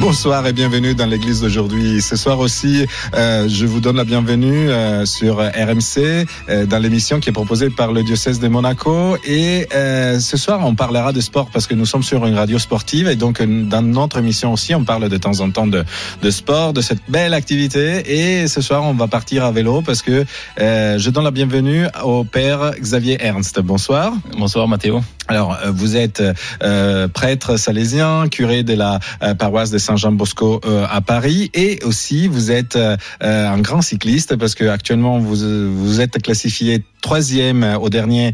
Bonsoir et bienvenue dans l'église d'aujourd'hui. Ce soir aussi, euh, je vous donne la bienvenue euh, sur RMC euh, dans l'émission qui est proposée par le diocèse de Monaco. Et euh, ce soir, on parlera de sport parce que nous sommes sur une radio sportive et donc euh, dans notre émission aussi, on parle de temps en temps de, de sport, de cette belle activité. Et ce soir, on va partir à vélo parce que euh, je donne la bienvenue au père Xavier Ernst. Bonsoir. Bonsoir Mathéo. Alors, vous êtes euh, prêtre salésien, curé de la euh, paroisse de Saint-Jean-Bosco euh, à Paris, et aussi vous êtes un grand cycliste parce que actuellement vous vous êtes classifié troisième au dernier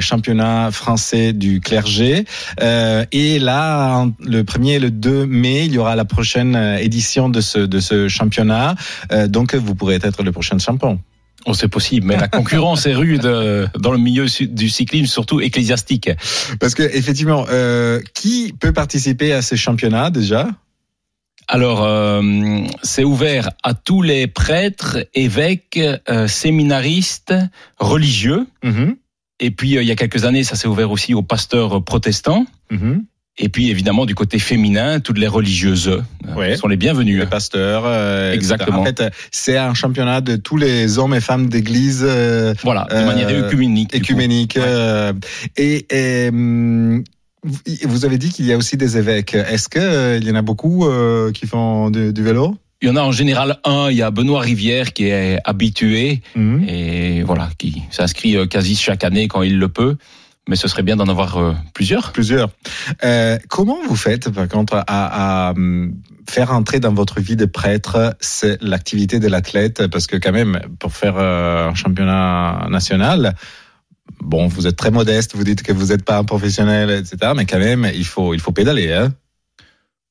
championnat français du clergé. et là, le 1er et le 2 mai, il y aura la prochaine édition de ce de ce championnat. donc, vous pourrez être le prochain champion. Oh, c'est possible, mais la concurrence est rude dans le milieu du cyclisme, surtout ecclésiastique. Parce que effectivement, euh, qui peut participer à ces championnats déjà? Alors, euh, c'est ouvert à tous les prêtres, évêques, euh, séminaristes, religieux. Mhm. Et puis, euh, il y a quelques années, ça s'est ouvert aussi aux pasteurs protestants. Mhm. Et puis, évidemment, du côté féminin, toutes les religieuses euh, sont les bienvenues. Les pasteurs. euh. Exactement. En fait, euh, c'est un championnat de tous les hommes et femmes d'église euh, Voilà, de Euh, manière écuménique. écuménique. Ouais. et et, hum, vous- avez dit qu'il y a aussi des évêques. Est-ce que euh, il y en a beaucoup qui font du, du vélo? Il y en a en général un, il y a Benoît Rivière qui est habitué Mhm. et voilà, qui s'inscrit quasi chaque année quand il le peut. Mais ce serait bien d'en avoir euh, plusieurs. Plusieurs. Euh, comment vous faites, par contre, à, à, hum, faire entrer dans votre vie de prêtre c'est l'activité de l'athlète? Parce que quand même, pour faire euh, un championnat national, bon, vous êtes très modeste, vous dites que vous n'êtes pas un professionnel, etc. Mais quand même, il faut, il faut pédaler. Hein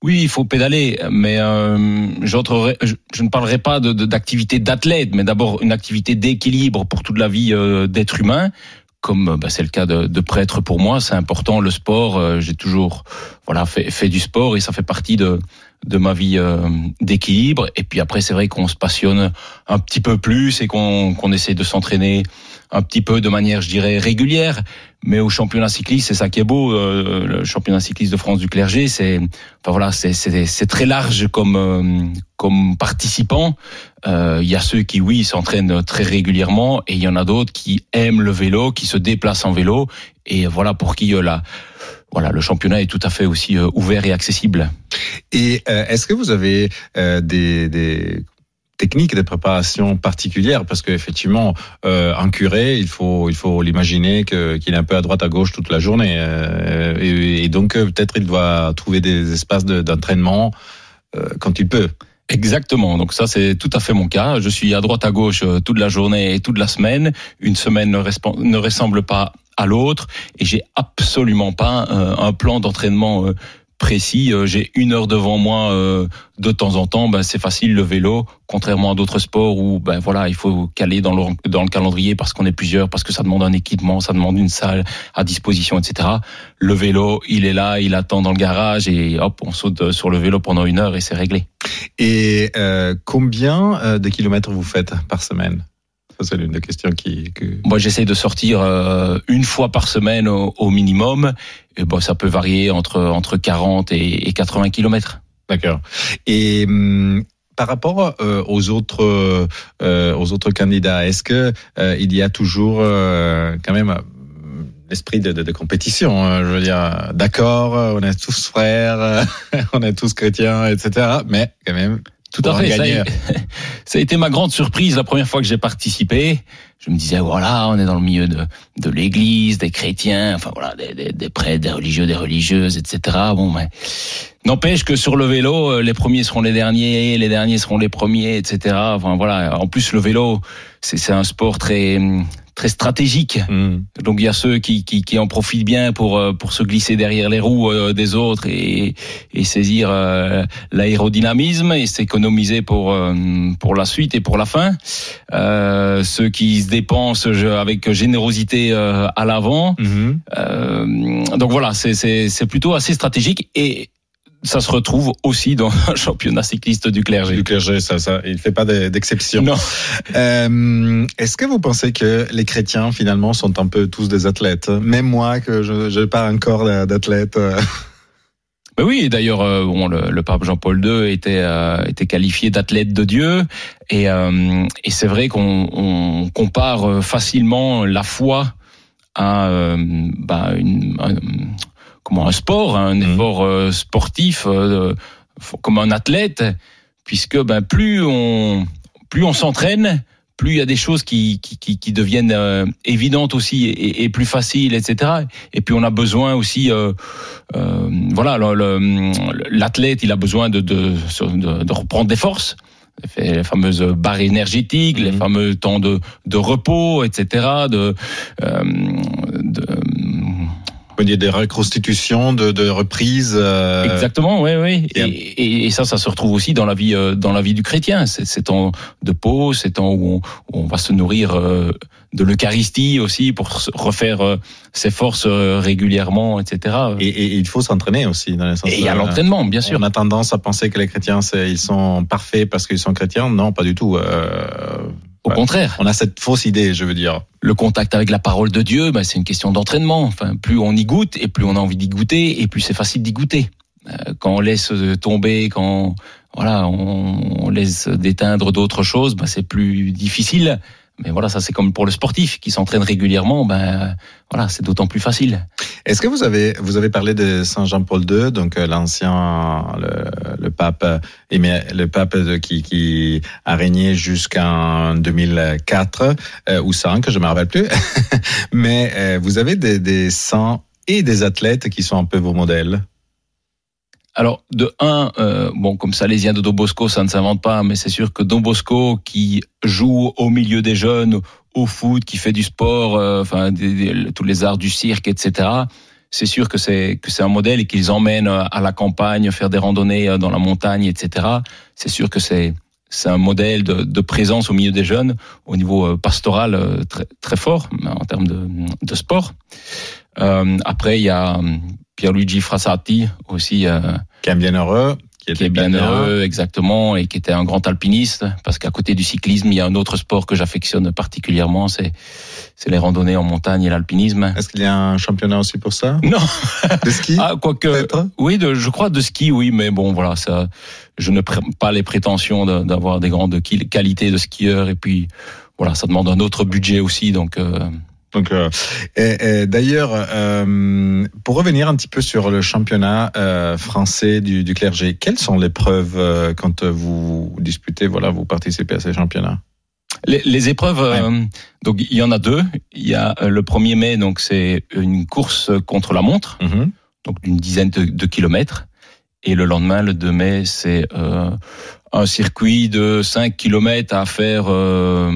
Oui, il faut pédaler, mais euh, je, je ne parlerai pas de- de- d'activité d'athlète, mais d'abord une activité d'équilibre pour toute la vie euh, d'être humain, comme bah, c'est le cas de, de prêtre pour moi. C'est important le sport. euh, J'ai toujours voilà fait, fait du sport et ça fait partie de de ma vie euh, d'équilibre. Et puis après, c'est vrai qu'on se passionne un petit peu plus et qu'on qu'on essaie de s'entraîner un petit peu de manière, je dirais, régulière. Mais au championnat cycliste, c'est ça qui est beau. euh, le championnat cycliste de France du clergé, c'est Enfin voilà, c'est très large comme euh, comme participants. Euh, Il y a ceux qui oui s'entraînent très régulièrement et il y en a d'autres qui aiment le vélo, qui se déplacent en vélo et voilà pour qui euh, la voilà le championnat est tout à fait aussi euh, ouvert et accessible. Et euh, est-ce que vous avez euh, des, des techniques de préparation particulières Parce qu'effectivement, euh, un curé, il faut, il faut l'imaginer qu'il est un peu à droite à gauche toute la journée. euh, et, donc, euh, peut-être il doit trouver des espaces de- d'entraînement euh, quand il peut. Exactement. Donc ça, c'est tout à fait mon cas. Je suis à droite à gauche toute la journée et toute la semaine. Une semaine ne, ne ressemble pas à l'autre et j'ai absolument pas un plan d'entraînement précis. Euh, J'ai une heure devant moi euh, de temps en temps. Ben, c'est facile le vélo, contrairement à d'autres sports où ben voilà, il faut caler dans le dans le calendrier parce qu'on est plusieurs, parce que ça demande un équipement, ça demande une salle à disposition, etc. Le vélo, il est là, il attend dans le garage et hop, on saute sur le vélo pendant une heure et c'est réglé. Et euh, combien euh, de kilomètres vous faites par semaine? C'est l'une des questions qui... Que... Moi, j'essaie de sortir euh, une fois par semaine au, au minimum. Et bon, ça peut varier entre entre 40 et, et 80 kilomètres. D'accord. Et hum, par rapport euh, aux autres euh, aux autres candidats, est-ce que euh, il y a toujours quand même euh, l'esprit de, de, de compétition hein, Je veux dire, d'accord, on est tous frères, on est tous chrétiens, etc. Mais quand même, Tout à fait. Ça a, ça a été ma grande surprise la première fois que j'ai participé. Je me disais voilà, on est dans le milieu de de l'Église, des chrétiens, enfin voilà, des, des, des prêtres, des religieux, des religieuses, etc. Bon, mais n'empêche que sur le vélo, euh, les premiers seront les derniers, les derniers seront les premiers, etc. Enfin voilà. En plus, le vélo, c'est c'est un sport très très stratégique. hum, Donc il y a ceux qui, qui, qui en profitent bien pour, euh, pour se glisser derrière les roues euh, des autres et, et saisir euh, l'aérodynamisme et s'économiser pour, euh, pour la suite et pour la fin. Euh, ceux qui se dépensent avec générosité à l'avant. Euh, donc voilà, c'est- c'est c'est plutôt assez stratégique et ça se retrouve aussi dans un championnat cycliste du clergé. Du clergé, ça, ça, il fait pas d'exception. Non. Euh, Est-ce que vous pensez que les chrétiens finalement sont un peu tous des athlètes? Même moi, que je n'ai pas encore d'athlète. euh, Ben oui, d'ailleurs, euh, bon, le, le pape Jean-Paul II était euh, était qualifié d'athlète de Dieu, et, euh, et c'est vrai qu'on on compare facilement la foi à bah, une, un, un sport, un Mhm. effort euh, sportif, euh, comme un athlète, puisque ben plus on plus on s'entraîne, plus il y a des choses qui qui, qui, qui deviennent euh, évidentes aussi et, et plus faciles, etc. Et puis on a besoin aussi euh, euh, voilà, l'athlète, il a besoin de, de, de, de reprendre des forces. Les fameuses barres énergétiques, les Mhm. fameux temps de, de repos, etc. De, des reconstitutions, de, de reprises. euh, exactement, oui, oui. et- Et, et, et ça, ça se retrouve aussi dans la vie, euh, dans la vie du chrétien. C'est ces temps de pause, ces temps où on, où on va se nourrir euh, de l'Eucharistie aussi pour refaire ses forces régulièrement, etc. Et, et il faut s'entraîner aussi. Dans le sens Et il y a l'entraînement, bien sûr. On a tendance à penser que les chrétiens, c'est- ils sont parfaits parce qu'ils sont chrétiens. Non, pas du tout. Euh, Au ouais. contraire. on a cette fausse idée, je veux dire. le contact avec la parole de Dieu, ben, c'est une question d'entraînement. Enfin, plus on y goûte et plus on a envie d'y goûter et plus c'est facile d'y goûter. Euh, Quand on laisse tomber, quand voilà, on, on laisse déteindre d'autres choses, ben, c'est plus difficile. Mais voilà, ça c'est comme pour le sportif qui s'entraîne régulièrement, ben voilà, c'est d'autant plus facile. Est-ce que vous avez vous avez parlé de Saint Jean-Paul II, donc euh, l'ancien le, le pape euh, le pape de- qui qui a régné jusqu'en 2004 euh, ou 5, je me rappelle plus. Mais euh, vous avez des, des saints et des athlètes qui sont un peu vos modèles? Alors, de un, euh, bon, comme Salésien de Don Bosco, ça ne s'invente pas, mais c'est sûr que Don Bosco, qui joue au milieu des jeunes, au foot, qui fait du sport, euh, enfin, tous les arts du cirque, etc., c'est sûr que c'est que c'est un modèle et qu'ils emmènent euh, à la campagne, faire des randonnées euh, dans la montagne, etc. C'est sûr que c'est c'est un modèle de, de présence au milieu des jeunes, au niveau euh, pastoral très très fort en termes de, de sport. Euh, après, il y a euh, Pierluigi Frassati aussi. euh, Qui est bien heureux, qui, qui est bien heureux, exactement, et qui était un grand alpiniste, parce qu'à côté du cyclisme, il y a un autre sport que j'affectionne particulièrement, c'est c'est les randonnées en montagne et l'alpinisme. Est-ce qu'il y a un championnat aussi pour ça? Non, De ski ah, quoique, oui, de, je crois de ski, oui, mais bon, voilà, ça, je ne prends pas les prétentions d'avoir des grandes qualités de skieur, et puis voilà, ça demande un autre budget aussi, donc. euh, Donc, euh, et- et d'ailleurs, euh, pour revenir un petit peu sur le championnat euh, français du, du clergé, quelles sont les preuves euh, quand vous disputez, voilà, vous participez à ces championnats? Les, les épreuves, euh, donc il y en a deux. Il y a euh, le 1er mai, donc c'est une course contre la montre, Mhm. donc d'une dizaine de, de kilomètres. Et le lendemain, le 2 mai, c'est euh, un circuit de 5 kilomètres à faire, euh,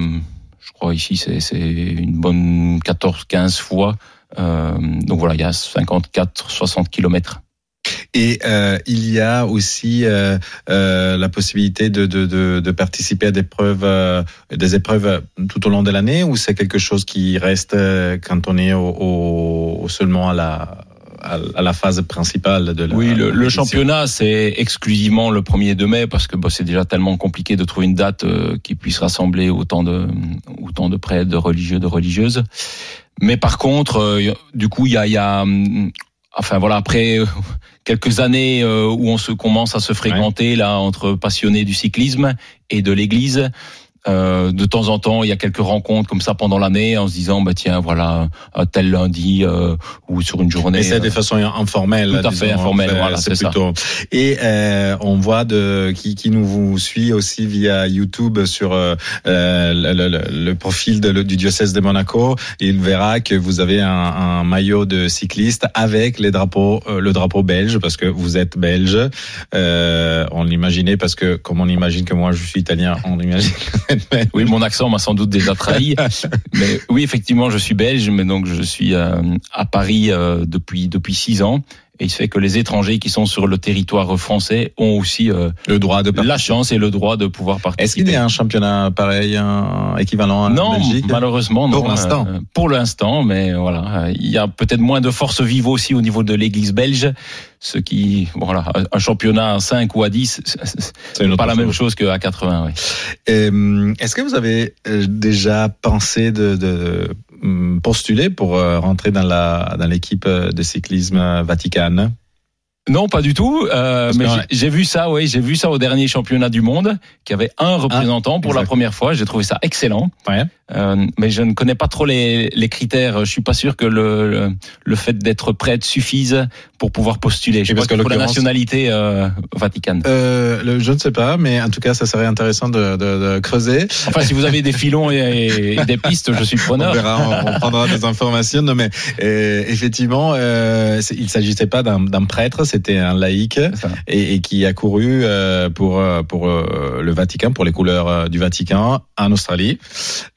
je crois ici, c'est une bonne 14-15 fois. Euh, donc voilà, il y a 54-60 kilomètres. Et euh, il y a aussi euh, euh, la possibilité de, de, de, de participer à des preuves, euh, des épreuves tout au long de l'année, ou c'est quelque chose qui reste euh, quand on est au, au- seulement à la à la phase principale de la Oui, le, le championnat, c'est exclusivement le 1er de mai parce que bah, c'est déjà tellement compliqué de trouver une date euh, qui puisse rassembler autant de, autant de prêtres, de religieux, de religieuses. Mais par contre, euh, du coup, il y a, y a, hum, enfin voilà, après euh, quelques années euh, où on se commence à se fréquenter là entre passionnés du cyclisme et de l'Église. Euh, de temps en temps, il y a quelques rencontres comme ça pendant l'année en se disant, bah tiens, voilà, tel lundi euh, ou sur une journée. Et c'est de euh, façon informelle. Tout à fait disons, informelle, voilà, c'est ça. plutôt. Et euh, on voit de qui, qui nous vous suit aussi via YouTube sur euh, euh, le, le- le profil de, le- du diocèse de Monaco. Il verra que vous avez un, un maillot de cycliste avec les drapeaux, euh, le drapeau belge parce que vous êtes belge. Euh, on l'imaginait parce que comme on imagine que moi je suis italien, on imagine. que. Oui, mon accent m'a sans doute déjà trahi. mais oui, effectivement, je suis belge, mais donc je suis euh, à Paris euh, depuis depuis six ans. Et il se fait que les étrangers qui sont sur le territoire français ont aussi euh, Le droit de la chance et le droit de pouvoir participer. Est-ce qu'il y a un championnat pareil, un équivalent à non, Belgique? malheureusement, Pour non. l'instant. Euh, pour l'instant, mais voilà, il y a peut-être moins de force vive aussi au niveau de l'Église belge, ce qui, voilà, un championnat à 5 ou à 10, c'est- pas la même chose. qu'à 80. Oui. Euh, Est-ce que vous avez euh, déjà pensé de, de hum, postuler pour euh, rentrer dans dans l'équipe euh, de cyclisme euh, Vatican Non, pas du tout. euh, mais j'ai- vu ça, oui, j'ai vu ça au dernier championnat du monde, qui avait un représentant pour la première fois. J'ai trouvé ça excellent. Ouais. Euh, mais je ne connais pas trop les, les critères. Je suis pas sûr que le, le, le fait d'être prêtre suffise pour pouvoir postuler. Je parce que faut la nationalité euh, Vatican. euh, le, Je ne sais pas, mais en tout cas, ça serait intéressant de, de, de creuser. Enfin, si vous avez des filons et, et des pistes, je suis On preneur. verra, on, on prendra des informations. Non, mais euh, effectivement, euh, il s'agissait pas d'un prêtre, c'était un laïc et, et qui a couru euh, pour euh, pour euh, le Vatican, pour les couleurs du Vatican en Australie.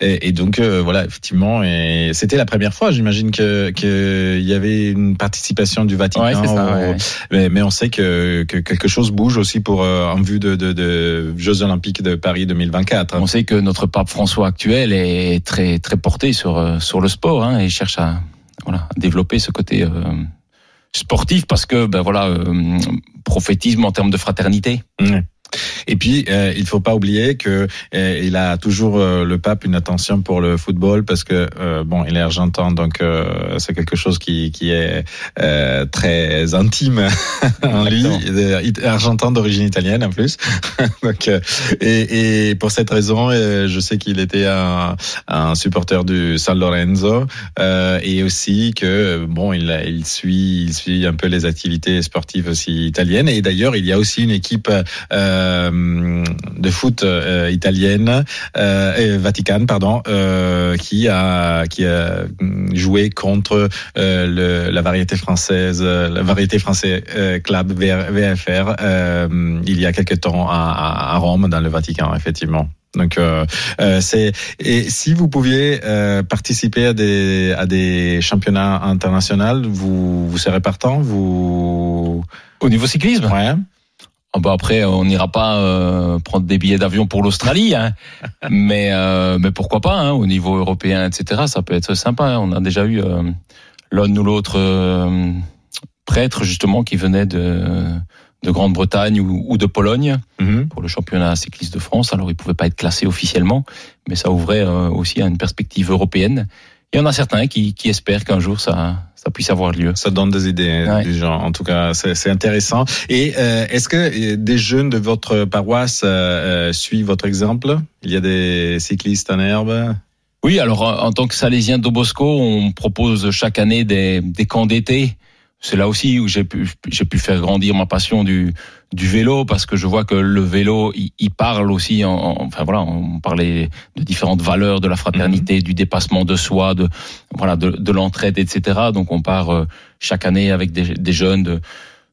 Et, et donc voilà, effectivement, et c'était la première fois. J'imagine que qu'il y avait une participation du Vatican. Ouais, c'est ça. au- ouais, ouais. mais, mais on sait que, que quelque chose bouge aussi pour en vue de, de, de Jeux Olympiques de Paris 2024. On sait que notre pape François actuel est très très porté sur sur le sport hein, et cherche à voilà développer ce côté euh, sportif parce que ben voilà euh, prophétisme en termes de fraternité. Et puis, euh, il faut pas oublier que euh, il a toujours euh, le pape une attention pour le football parce que euh, bon, il est argentin, donc euh, c'est quelque chose qui qui est euh, très intime en lui. Argentin d'origine italienne en plus. donc, euh, et, et pour cette raison, euh, je sais qu'il était un, un supporter du San Lorenzo euh, et aussi que bon, il a- il suit il suit un peu les activités sportives aussi italiennes. Et d'ailleurs, il y a aussi une équipe euh, de foot euh, italienne, euh, Vatican, pardon, euh, qui a qui a joué contre euh, le, la variété française, euh, la variété français euh, club VFR euh, il y a quelque temps à, à, à Rome, dans le Vatican, effectivement. Donc euh, euh, c'est et si vous pouviez euh, participer à des à des championnats internationaux, vous vous serez partant, vous? Au niveau cyclisme, ouais. Ah bah après on n'ira pas euh, prendre des billets d'avion pour l'Australie, hein. mais euh, mais pourquoi pas hein, au niveau européen etc. Ça peut être sympa. hein. On a déjà eu euh, l'un ou l'autre euh, prêtre justement qui venait de de Grande-Bretagne ou, ou de Pologne. Mhm. pour le championnat cycliste de France. Alors, il pouvait pas être classé officiellement, mais ça ouvrait euh, aussi à une perspective européenne. Il y en a certains qui, qui espèrent qu'un jour ça, ça puisse avoir lieu. Ça donne des idées Ouais. du genre. En tout cas, c'est c'est intéressant. Et euh, est-ce que euh, des jeunes de votre paroisse euh, euh, suivent votre exemple? Il y a des cyclistes en herbe? Oui, alors en en tant que salésien d'Obosco, on propose chaque année des, des camps d'été. C'est là aussi où j'ai pu, j'ai pu faire grandir ma passion du, du vélo parce que je vois que le vélo, il, il parle aussi. En, en- enfin voilà, on parlait de différentes valeurs de la fraternité, du dépassement de soi, de voilà, de, de l'entraide, etc. Donc on part euh, chaque année avec des, des jeunes de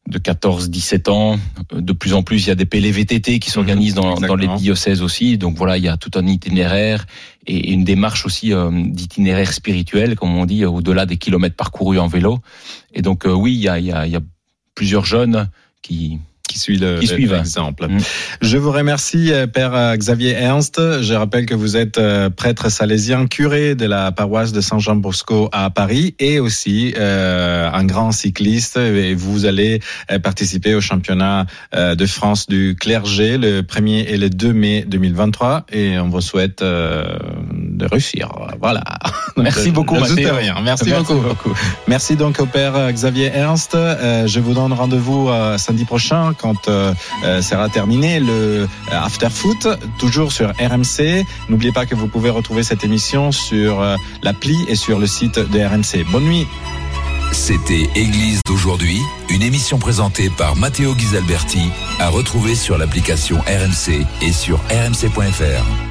de 14, 17 ans. De plus en plus, il y a des PLVTT qui s'organisent dans, dans les diocèses aussi. Donc voilà, il y a tout un itinéraire et une démarche aussi euh, d'itinéraire spirituel, comme on dit, au-delà des kilomètres parcourus en vélo. Et donc euh, oui, il y a, il y, a, il y a plusieurs jeunes qui, qui suit le, Qui suivent. l'exemple. Mm. Je vous remercie, euh, Père euh, Xavier Ernst. Je rappelle que vous êtes euh, prêtre salésien, curé de la paroisse de Saint-Jean Bosco à Paris et aussi euh, un grand cycliste. Et vous allez participer au championnat de France du clergé le 1er et le 2 mai 2023. Et on vous souhaite euh, de réussir. Voilà. Merci beaucoup, rien. Merci, Merci beaucoup. beaucoup. Merci donc au père Xavier Ernst. Euh, je vous donne rendez-vous samedi prochain quand euh, euh, sera terminé le euh, After Foot, toujours sur RMC. N'oubliez pas que vous pouvez retrouver cette émission sur l'appli et sur le site de RMC. Bonne nuit. C'était Église d'aujourd'hui, une émission présentée par Matteo Ghisalberti, à retrouver sur l'application RMC et sur rmc.fr.